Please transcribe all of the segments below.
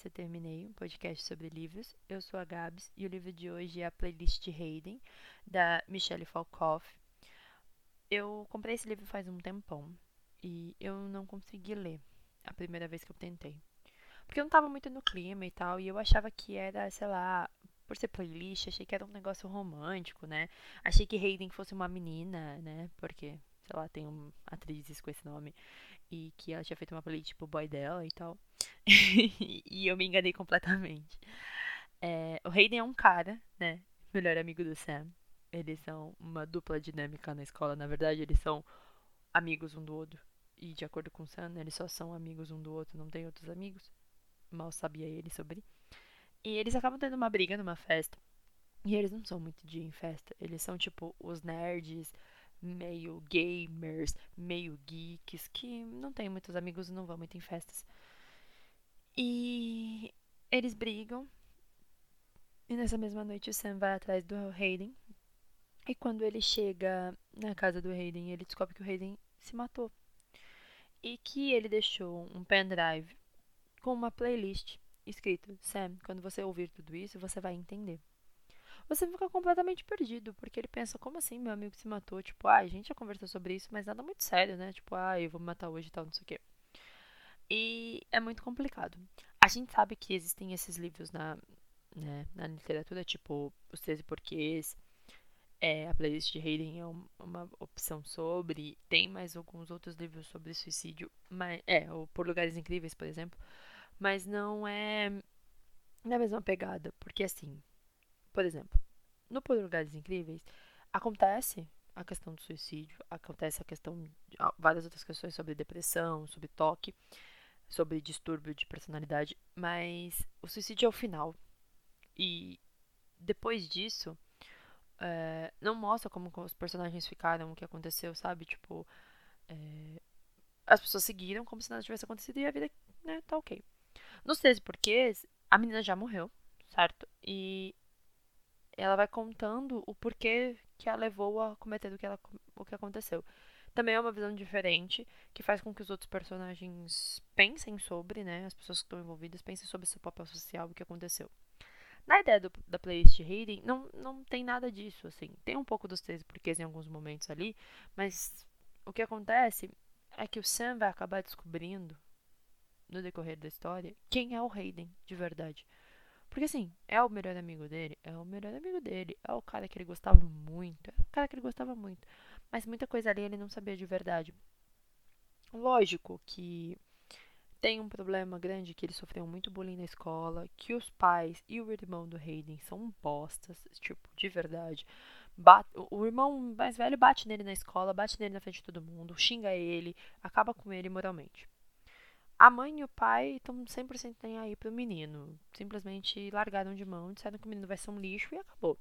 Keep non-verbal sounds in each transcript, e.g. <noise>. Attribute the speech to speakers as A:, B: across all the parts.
A: esse eu terminei, um podcast sobre livros. Eu sou a Gabs e o livro de hoje é a playlist de Hayden, da Michelle Falkoff. Eu comprei esse livro faz um tempão e eu não consegui ler a primeira vez que eu tentei. Porque eu não tava muito no clima e tal, e eu achava que era, sei lá, por ser playlist, achei que era um negócio romântico, né? Achei que Hayden fosse uma menina, né? Porque, sei lá, tem um, atrizes com esse nome. E que ela tinha feito uma playlist pro boy dela e tal. <laughs> e eu me enganei completamente. É, o Hayden é um cara, né? Melhor amigo do Sam. Eles são uma dupla dinâmica na escola. Na verdade, eles são amigos um do outro. E de acordo com o Sam, eles só são amigos um do outro, não tem outros amigos. Mal sabia ele sobre. E eles acabam tendo uma briga numa festa. E eles não são muito de ir em festa. Eles são tipo os nerds, meio gamers, meio geeks, que não tem muitos amigos e não vão muito em festas. E eles brigam. E nessa mesma noite o Sam vai atrás do Hayden. E quando ele chega na casa do Hayden, ele descobre que o Hayden se matou. E que ele deixou um pendrive com uma playlist escrito: Sam, quando você ouvir tudo isso, você vai entender. Você fica completamente perdido, porque ele pensa: como assim meu amigo se matou? Tipo, ah, a gente já conversou sobre isso, mas nada muito sério, né? Tipo, ah, eu vou me matar hoje e tal, não sei o quê. E é muito complicado. A gente sabe que existem esses livros na, né, na literatura, tipo Os 13 Porquês, é, a playlist de Hayden é uma opção sobre, tem mais alguns outros livros sobre suicídio, mas, é, ou Por Lugares Incríveis, por exemplo, mas não é na mesma pegada, porque assim, por exemplo, no Por Lugares Incríveis acontece a questão do suicídio, acontece a questão de várias outras questões sobre depressão, sobre toque, sobre distúrbio de personalidade, mas o suicídio é o final. E depois disso, é, não mostra como os personagens ficaram, o que aconteceu, sabe? Tipo, é, as pessoas seguiram como se nada tivesse acontecido e a vida, né, tá ok. Nos 13 porquês, a menina já morreu, certo? E ela vai contando o porquê que a levou a cometer o que, ela, o que aconteceu. Também é uma visão diferente, que faz com que os outros personagens pensem sobre, né? As pessoas que estão envolvidas pensem sobre seu papel social e o que aconteceu. Na ideia do, da playlist Reading, não, não tem nada disso, assim. Tem um pouco dos três porquês em alguns momentos ali, mas o que acontece é que o Sam vai acabar descobrindo no decorrer da história, quem é o Hayden de verdade. Porque assim, é o melhor amigo dele, é o melhor amigo dele, é o cara que ele gostava muito, é o cara que ele gostava muito. Mas muita coisa ali ele não sabia de verdade. Lógico que tem um problema grande que ele sofreu muito bullying na escola, que os pais e o irmão do Hayden são bostas, tipo, de verdade. Bate, o irmão mais velho bate nele na escola, bate nele na frente de todo mundo, xinga ele, acaba com ele moralmente. A mãe e o pai estão 100% nem aí pro menino. Simplesmente largaram de mão, disseram que o menino vai ser um lixo e acabou.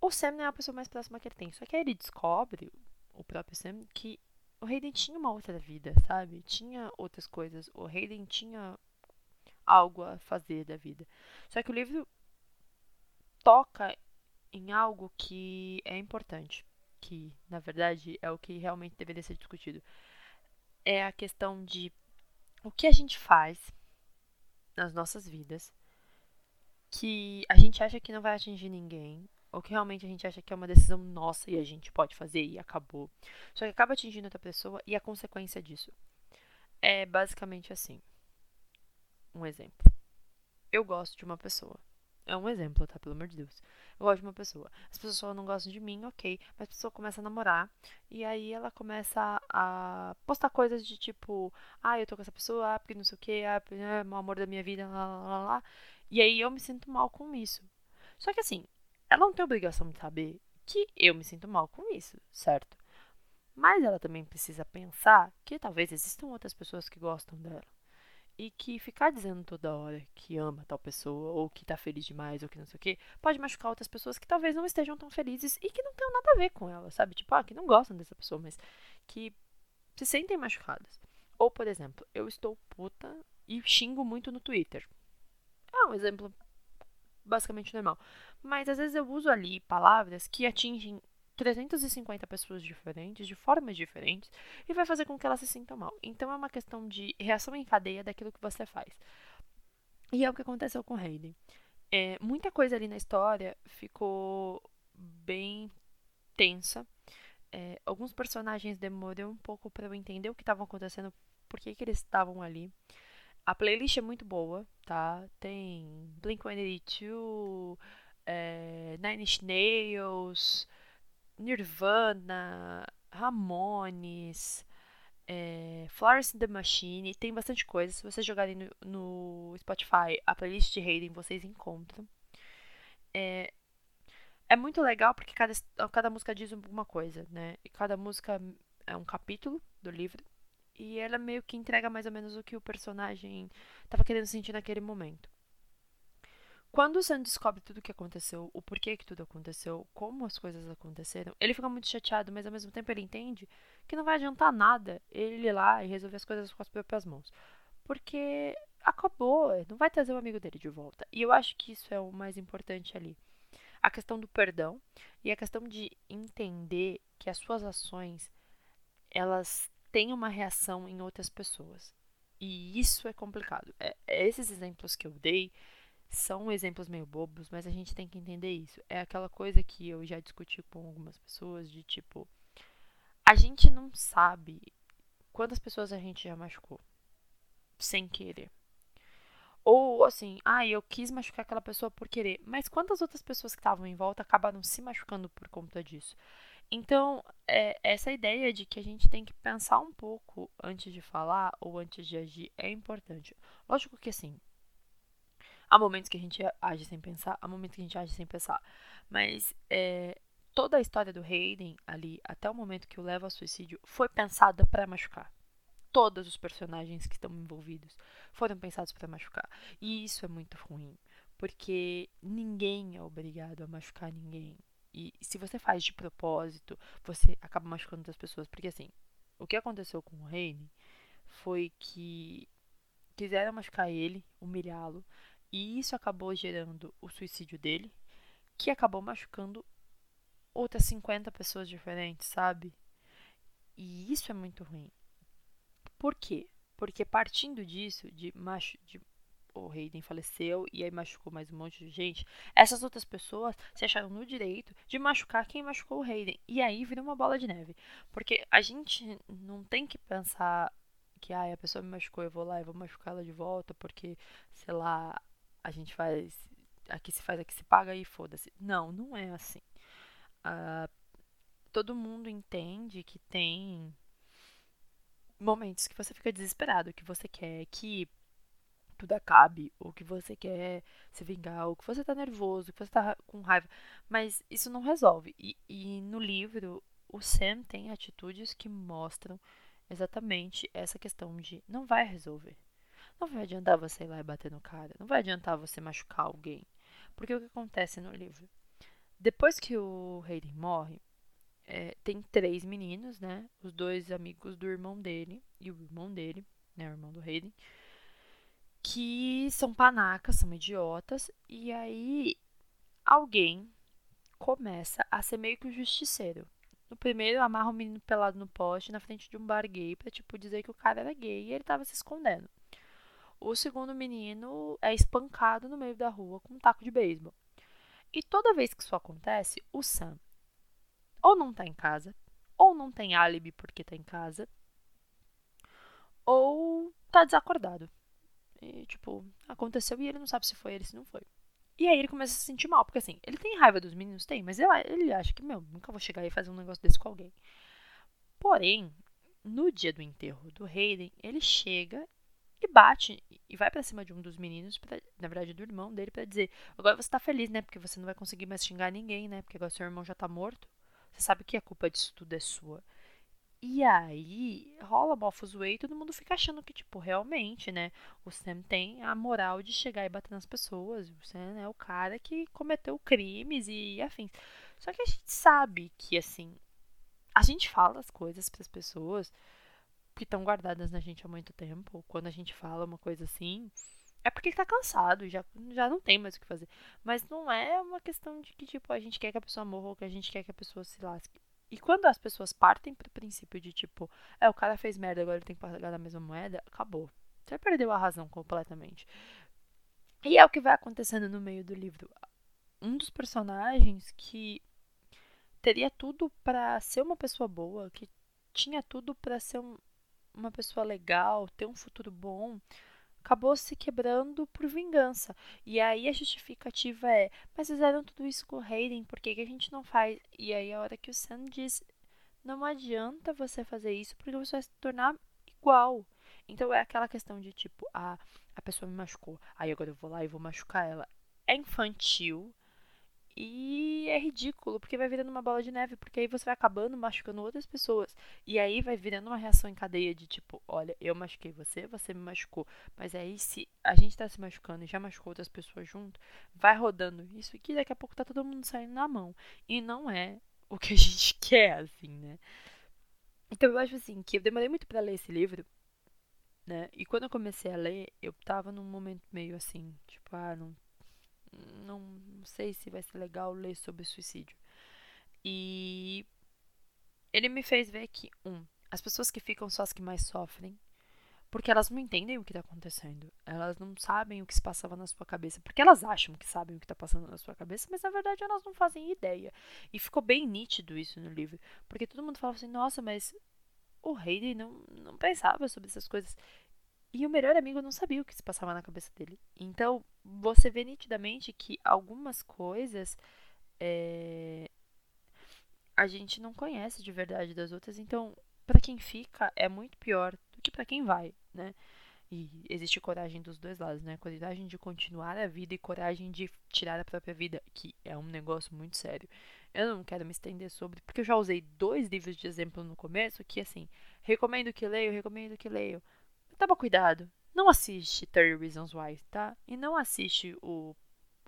A: O Sam não é a pessoa mais próxima que ele tem. Só que aí ele descobre, o próprio Sam, que o Hayden tinha uma outra vida, sabe? Tinha outras coisas. O Hayden tinha algo a fazer da vida. Só que o livro toca em algo que é importante. Que, na verdade, é o que realmente deveria ser discutido. É a questão de o que a gente faz nas nossas vidas que a gente acha que não vai atingir ninguém, ou que realmente a gente acha que é uma decisão nossa e a gente pode fazer e acabou. Só que acaba atingindo outra pessoa e a consequência disso é basicamente assim. Um exemplo. Eu gosto de uma pessoa. É um exemplo, tá? Pelo amor de Deus. Eu gosto de uma pessoa. As pessoas não gostam de mim, ok. Mas a pessoa começa a namorar. E aí ela começa a postar coisas de tipo: Ah, eu tô com essa pessoa, ah, porque não sei o que, ah, é o amor da minha vida, lá, lá, lá, lá. E aí eu me sinto mal com isso. Só que assim, ela não tem obrigação de saber que eu me sinto mal com isso, certo? Mas ela também precisa pensar que talvez existam outras pessoas que gostam dela. E que ficar dizendo toda hora que ama tal pessoa, ou que tá feliz demais, ou que não sei o quê, pode machucar outras pessoas que talvez não estejam tão felizes e que não tenham nada a ver com ela, sabe? Tipo, ah, que não gostam dessa pessoa, mas que se sentem machucadas. Ou, por exemplo, eu estou puta e xingo muito no Twitter. É um exemplo basicamente normal. Mas às vezes eu uso ali palavras que atingem 350 pessoas diferentes, de formas diferentes, e vai fazer com que elas se sintam mal. Então é uma questão de reação em cadeia daquilo que você faz. E é o que aconteceu com Hayden. É, muita coisa ali na história ficou bem tensa. É, alguns personagens demoraram um pouco para eu entender o que estava acontecendo, por que, que eles estavam ali. A playlist é muito boa, tá? Tem Blink-182, é, Nine Inch Nails, Nirvana, Ramones, é, Florence the Machine, tem bastante coisa. Se vocês jogarem no, no Spotify a playlist de Hayden, vocês encontram. É, é muito legal porque cada, cada música diz alguma coisa, né? E cada música é um capítulo do livro. E ela meio que entrega mais ou menos o que o personagem estava querendo sentir naquele momento. Quando o Sam descobre tudo o que aconteceu, o porquê que tudo aconteceu, como as coisas aconteceram, ele fica muito chateado, mas ao mesmo tempo ele entende que não vai adiantar nada ele ir lá e resolver as coisas com as próprias mãos. Porque acabou, não vai trazer o amigo dele de volta. E eu acho que isso é o mais importante ali. A questão do perdão e a questão de entender que as suas ações elas têm uma reação em outras pessoas. E isso é complicado. É, é esses exemplos que eu dei são exemplos meio bobos, mas a gente tem que entender isso. É aquela coisa que eu já discuti com algumas pessoas de tipo, a gente não sabe quantas pessoas a gente já machucou sem querer. Ou assim, ah, eu quis machucar aquela pessoa por querer, mas quantas outras pessoas que estavam em volta acabaram se machucando por conta disso? Então, é, essa ideia de que a gente tem que pensar um pouco antes de falar ou antes de agir é importante. Lógico que assim, Há momentos que a gente age sem pensar, há momentos que a gente age sem pensar. Mas é, toda a história do Hayden ali, até o momento que o leva ao suicídio, foi pensada para machucar. Todos os personagens que estão envolvidos foram pensados para machucar. E isso é muito ruim, porque ninguém é obrigado a machucar ninguém. E se você faz de propósito, você acaba machucando outras pessoas. Porque assim, o que aconteceu com o Hayden foi que quiseram machucar ele, humilhá-lo, e isso acabou gerando o suicídio dele, que acabou machucando outras 50 pessoas diferentes, sabe? E isso é muito ruim. Por quê? Porque partindo disso, de macho, de o Hayden faleceu e aí machucou mais um monte de gente, essas outras pessoas se acharam no direito de machucar quem machucou o Hayden. E aí vira uma bola de neve. Porque a gente não tem que pensar que ah, a pessoa me machucou, eu vou lá e vou machucar ela de volta, porque, sei lá, a gente faz. Aqui se faz, aqui se paga e foda-se. Não, não é assim. Uh, todo mundo entende que tem momentos que você fica desesperado, que você quer que tudo acabe, ou que você quer se vingar, ou que você tá nervoso, que você tá com raiva. Mas isso não resolve. E, e no livro, o Sam tem atitudes que mostram exatamente essa questão de não vai resolver. Não vai adiantar você ir lá e bater no cara. Não vai adiantar você machucar alguém. Porque o que acontece no livro? Depois que o Hayden morre, é, tem três meninos, né? Os dois amigos do irmão dele e o irmão dele, né? O irmão do Hayden. Que são panacas, são idiotas. E aí alguém começa a ser meio que o justiceiro. No primeiro, amarra o menino pelado no poste na frente de um bar gay pra, tipo, dizer que o cara era gay e ele tava se escondendo. O segundo menino é espancado no meio da rua com um taco de beisebol. E toda vez que isso acontece, o Sam ou não tá em casa, ou não tem álibi porque tá em casa, ou tá desacordado. E, tipo, aconteceu e ele não sabe se foi ele, se não foi. E aí ele começa a se sentir mal, porque assim, ele tem raiva dos meninos, tem, mas ele acha que, meu, nunca vou chegar e fazer um negócio desse com alguém. Porém, no dia do enterro do Hayden, ele chega e bate e vai para cima de um dos meninos, pra, na verdade do irmão dele, para dizer: agora você tá feliz, né? Porque você não vai conseguir mais xingar ninguém, né? Porque agora seu irmão já tá morto. Você sabe que a culpa disso tudo é sua. E aí rola mó fuzuê e todo mundo fica achando que, tipo, realmente, né? O Sam tem a moral de chegar e bater nas pessoas. O Sam é o cara que cometeu crimes e afins. Só que a gente sabe que, assim, a gente fala as coisas para as pessoas que estão guardadas na gente há muito tempo, quando a gente fala uma coisa assim, é porque tá cansado, já, já não tem mais o que fazer. Mas não é uma questão de que, tipo, a gente quer que a pessoa morra ou que a gente quer que a pessoa se lasque. E quando as pessoas partem pro princípio de, tipo, é, o cara fez merda, agora ele tem que pagar a mesma moeda, acabou. Você perdeu a razão completamente. E é o que vai acontecendo no meio do livro. Um dos personagens que teria tudo para ser uma pessoa boa, que tinha tudo para ser um, uma pessoa legal, ter um futuro bom, acabou se quebrando por vingança. E aí a justificativa é: mas fizeram tudo isso com o Hayden, por que, que a gente não faz? E aí a hora que o Sam diz: não adianta você fazer isso porque você vai se tornar igual. Então é aquela questão de tipo: ah, a pessoa me machucou, aí agora eu vou lá e vou machucar ela. É infantil, e é ridículo, porque vai virando uma bola de neve, porque aí você vai acabando machucando outras pessoas. E aí vai virando uma reação em cadeia de tipo, olha, eu machuquei você, você me machucou. Mas aí se a gente tá se machucando e já machucou outras pessoas junto, vai rodando isso e daqui a pouco tá todo mundo saindo na mão. E não é o que a <laughs> gente quer, assim, né? Então eu acho assim, que eu demorei muito para ler esse livro, né? E quando eu comecei a ler, eu tava num momento meio assim, tipo, ah, não não sei se vai ser legal ler sobre suicídio. E ele me fez ver que, um, as pessoas que ficam são as que mais sofrem, porque elas não entendem o que está acontecendo. Elas não sabem o que se passava na sua cabeça. Porque elas acham que sabem o que está passando na sua cabeça, mas na verdade elas não fazem ideia. E ficou bem nítido isso no livro. Porque todo mundo falava assim: nossa, mas o Hayden não, não pensava sobre essas coisas. E o melhor amigo não sabia o que se passava na cabeça dele. Então, você vê nitidamente que algumas coisas é, a gente não conhece de verdade das outras. Então, para quem fica, é muito pior do que para quem vai, né? E existe coragem dos dois lados, né? Coragem de continuar a vida e coragem de tirar a própria vida, que é um negócio muito sério. Eu não quero me estender sobre, porque eu já usei dois livros de exemplo no começo, que assim, recomendo que leio, recomendo que leio toma cuidado. Não assiste 30 Reasons Why, tá? E não assiste o,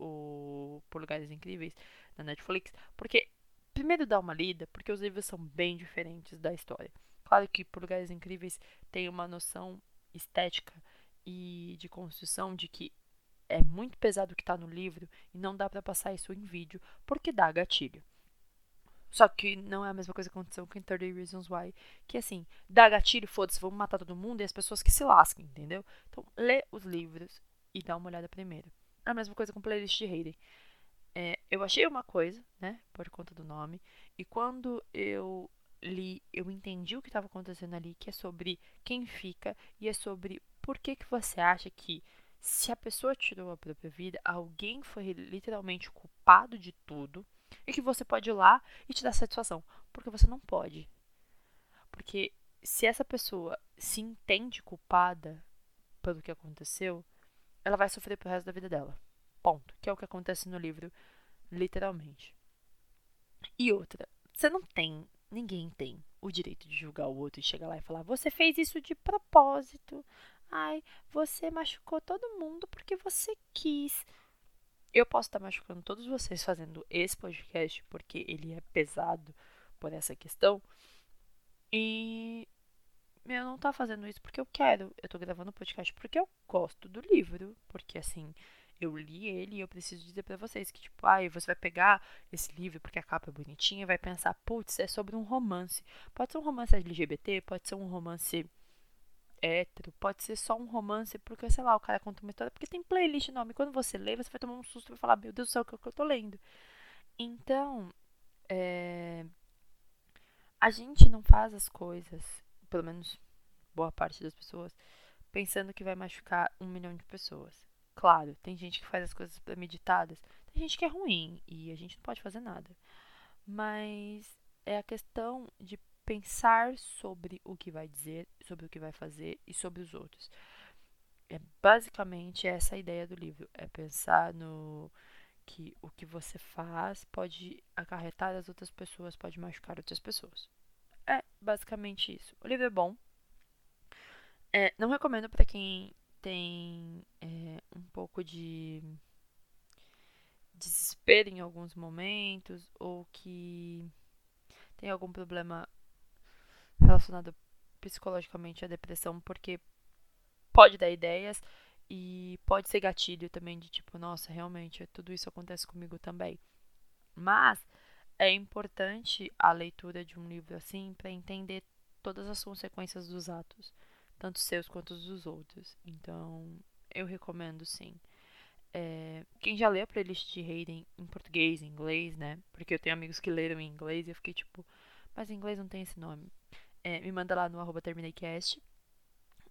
A: o Por Lugares Incríveis na Netflix, porque primeiro dá uma lida, porque os livros são bem diferentes da história. Claro que Por Lugares Incríveis tem uma noção estética e de construção de que é muito pesado o que está no livro e não dá para passar isso em vídeo porque dá gatilho. Só que não é a mesma coisa que aconteceu com 30 Reasons Why. Que assim, dá gatilho, foda-se, vamos matar todo mundo e as pessoas que se lasquem, entendeu? Então, lê os livros e dá uma olhada primeiro. É a mesma coisa com playlist de Hayden. É, eu achei uma coisa, né, por conta do nome, e quando eu li, eu entendi o que estava acontecendo ali, que é sobre quem fica e é sobre por que, que você acha que se a pessoa tirou a própria vida, alguém foi literalmente culpado de tudo e que você pode ir lá e te dar satisfação. Porque você não pode. Porque se essa pessoa se entende culpada pelo que aconteceu, ela vai sofrer pro resto da vida dela. Ponto. Que é o que acontece no livro, literalmente. E outra, você não tem, ninguém tem o direito de julgar o outro e chegar lá e falar: você fez isso de propósito. Ai, você machucou todo mundo porque você quis. Eu posso estar machucando todos vocês fazendo esse podcast porque ele é pesado por essa questão. E eu não tá fazendo isso porque eu quero. Eu tô gravando o podcast porque eu gosto do livro. Porque assim, eu li ele e eu preciso dizer para vocês que, tipo, ai, você vai pegar esse livro porque a capa é bonitinha e vai pensar, putz, é sobre um romance. Pode ser um romance LGBT, pode ser um romance hétero, pode ser só um romance, porque, sei lá, o cara conta uma história, porque tem playlist no nome. Quando você lê, você vai tomar um susto e vai falar, meu Deus do céu, o que, é que eu tô lendo? Então, é, a gente não faz as coisas, pelo menos boa parte das pessoas, pensando que vai machucar um milhão de pessoas. Claro, tem gente que faz as coisas premeditadas, tem gente que é ruim e a gente não pode fazer nada. Mas é a questão de pensar sobre o que vai dizer, sobre o que vai fazer e sobre os outros. É basicamente essa a ideia do livro, é pensar no que o que você faz pode acarretar as outras pessoas, pode machucar outras pessoas. É basicamente isso. O livro é bom. É, não recomendo para quem tem é, um pouco de desespero em alguns momentos ou que tem algum problema relacionado psicologicamente à depressão, porque pode dar ideias e pode ser gatilho também de tipo, nossa, realmente, tudo isso acontece comigo também. Mas é importante a leitura de um livro assim para entender todas as consequências dos atos, tanto seus quanto dos outros. Então, eu recomendo sim. É, quem já leu a playlist de Hayden em português, em inglês, né? Porque eu tenho amigos que leram em inglês e eu fiquei tipo, mas em inglês não tem esse nome. É, me manda lá no arroba terminaicast.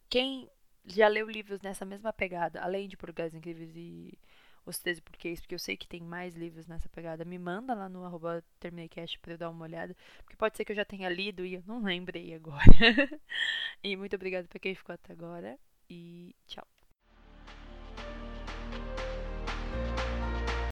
A: Quem já leu livros nessa mesma pegada, além de Português Incríveis e Os 13 Porquês, porque eu sei que tem mais livros nessa pegada, me manda lá no arroba terminaicast pra eu dar uma olhada. Porque pode ser que eu já tenha lido e eu não lembrei agora. <laughs> e muito obrigada pra quem ficou até agora. E tchau.